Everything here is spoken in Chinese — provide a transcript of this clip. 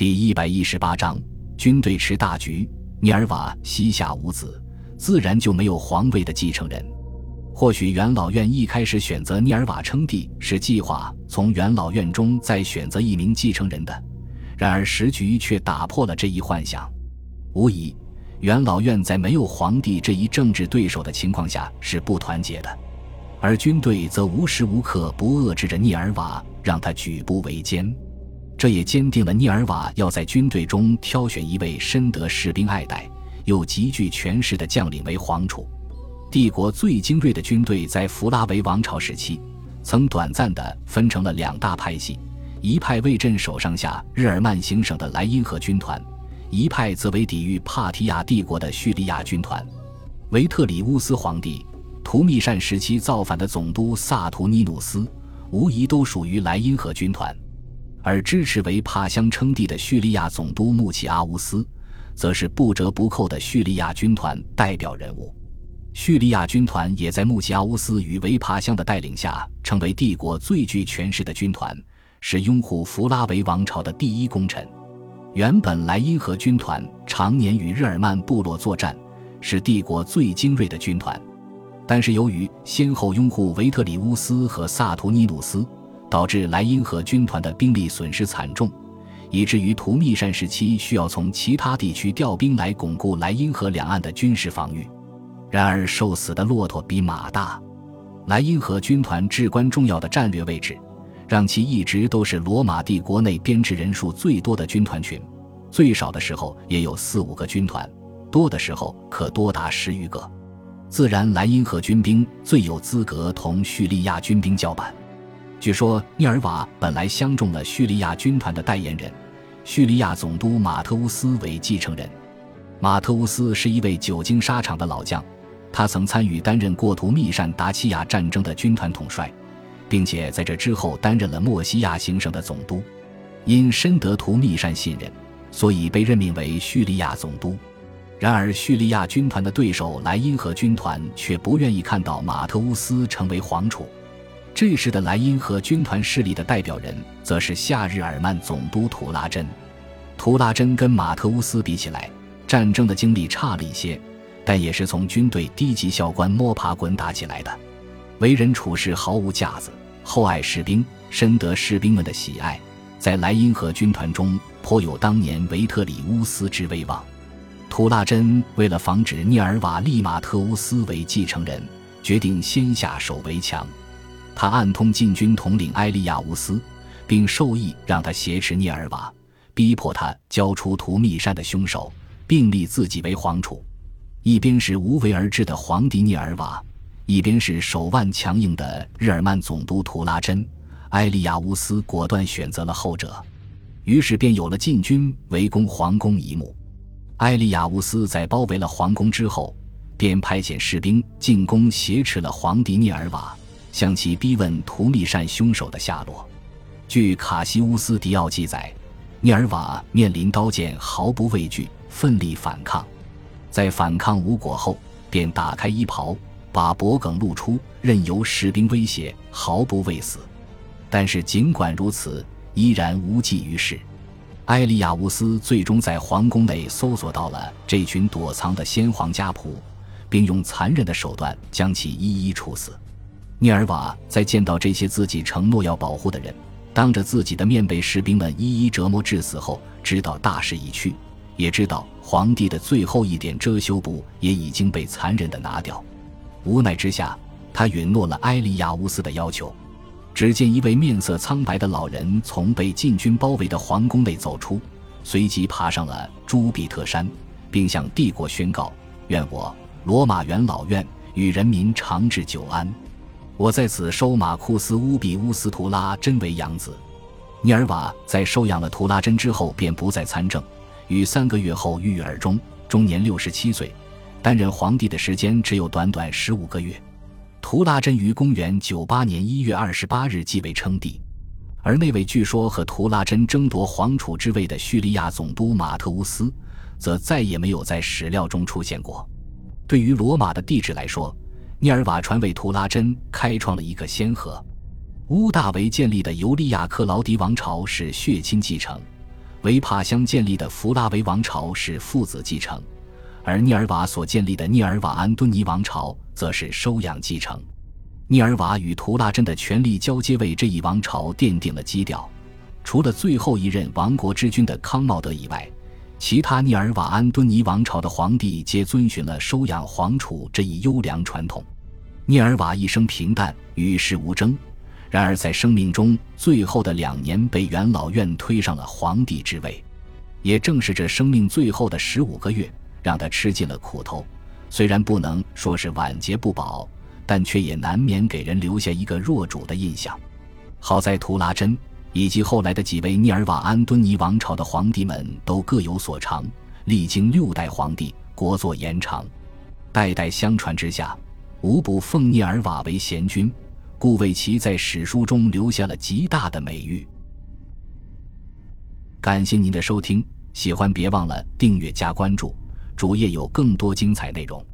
第一百一十八章，军队持大局。涅尔瓦膝下无子，自然就没有皇位的继承人。或许元老院一开始选择涅尔瓦称帝，是计划从元老院中再选择一名继承人的。然而时局却打破了这一幻想。无疑，元老院在没有皇帝这一政治对手的情况下是不团结的。而军队则无时无刻不遏制着涅尔瓦，让他举步维艰。这也坚定了涅尔瓦要在军队中挑选一位深得士兵爱戴又极具权势的将领为皇储。帝国最精锐的军队在弗拉维王朝时期曾短暂地分成了两大派系：一派为镇守上下日耳曼行省的莱茵河军团，一派则为抵御帕提亚帝国的叙利亚军团。维特里乌斯皇帝。图密善时期造反的总督萨图尼努斯，无疑都属于莱茵河军团；而支持为帕乡称帝的叙利亚总督穆齐阿乌斯，则是不折不扣的叙利亚军团代表人物。叙利亚军团也在穆齐阿乌斯与维帕乡的带领下，成为帝国最具权势的军团，是拥护弗拉维王朝的第一功臣。原本莱茵河军团常年与日耳曼部落作战，是帝国最精锐的军团。但是由于先后拥护维特里乌斯和萨图尼努斯，导致莱茵河军团的兵力损失惨重，以至于图密善时期需要从其他地区调兵来巩固莱茵河两岸的军事防御。然而，瘦死的骆驼比马大，莱茵河军团至关重要的战略位置，让其一直都是罗马帝国内编制人数最多的军团群，最少的时候也有四五个军团，多的时候可多达十余个。自然，莱茵河军兵最有资格同叙利亚军兵叫板。据说，涅尔瓦本来相中了叙利亚军团的代言人，叙利亚总督马特乌斯为继承人。马特乌斯是一位久经沙场的老将，他曾参与担任过图密善达契亚战争的军团统帅，并且在这之后担任了莫西亚行省的总督。因深得图密善信任，所以被任命为叙利亚总督。然而，叙利亚军团的对手莱茵河军团却不愿意看到马特乌斯成为皇储。这时的莱茵河军团势力的代表人，则是夏日耳曼总督图拉真。图拉真跟马特乌斯比起来，战争的经历差了一些，但也是从军队低级校官摸爬滚打起来的，为人处事毫无架子，厚爱士兵，深得士兵们的喜爱，在莱茵河军团中颇有当年维特里乌斯之威望。图拉真为了防止涅尔瓦利马特乌斯为继承人，决定先下手为强。他暗通禁军统领埃利亚乌斯，并授意让他挟持涅尔瓦，逼迫他交出图密山的凶手，并立自己为皇储。一边是无为而治的皇帝涅尔瓦，一边是手腕强硬的日耳曼总督图拉真。埃利亚乌斯果断选择了后者，于是便有了禁军围攻皇宫一幕。埃利亚乌斯在包围了皇宫之后，便派遣士兵进宫挟持了皇帝涅尔瓦，向其逼问图密善凶手的下落。据卡西乌斯迪奥记载，涅尔瓦面临刀剑毫不畏惧，奋力反抗。在反抗无果后，便打开衣袍，把脖梗露出，任由士兵威胁，毫不畏死。但是尽管如此，依然无济于事。埃利亚乌斯最终在皇宫内搜索到了这群躲藏的先皇家仆，并用残忍的手段将其一一处死。涅尔瓦在见到这些自己承诺要保护的人，当着自己的面被士兵们一一折磨致死后，知道大势已去，也知道皇帝的最后一点遮羞布也已经被残忍的拿掉。无奈之下，他允诺了埃利亚乌斯的要求。只见一位面色苍白的老人从被禁军包围的皇宫内走出，随即爬上了朱比特山，并向帝国宣告：“愿我罗马元老院与人民长治久安。我在此收马库斯乌比乌斯图拉真为养子。”尼尔瓦在收养了图拉真之后，便不再参政，于三个月后郁郁而终，终年六十七岁。担任皇帝的时间只有短短十五个月。图拉真于公元九八年一月二十八日继位称帝，而那位据说和图拉真争夺皇储之位的叙利亚总督马特乌斯，则再也没有在史料中出现过。对于罗马的帝制来说，涅尔瓦传为图拉真开创了一个先河。乌大维建立的尤利亚克劳迪王朝是血亲继承，维帕乡建立的弗拉维王朝是父子继承，而涅尔瓦所建立的涅尔瓦安敦尼王朝则是收养继承。涅尔瓦与图拉真的权力交接为这一王朝奠定了基调。除了最后一任亡国之君的康茂德以外，其他涅尔瓦安敦尼王朝的皇帝皆遵循了收养皇储这一优良传统。涅尔瓦一生平淡，与世无争。然而，在生命中最后的两年，被元老院推上了皇帝之位。也正是这生命最后的十五个月，让他吃尽了苦头。虽然不能说是晚节不保，但却也难免给人留下一个弱主的印象。好在图拉真以及后来的几位涅尔瓦安敦尼王朝的皇帝们都各有所长，历经六代皇帝，国祚延长，代代相传之下，无不奉涅尔瓦为贤君。故为其在史书中留下了极大的美誉。感谢您的收听，喜欢别忘了订阅加关注，主页有更多精彩内容。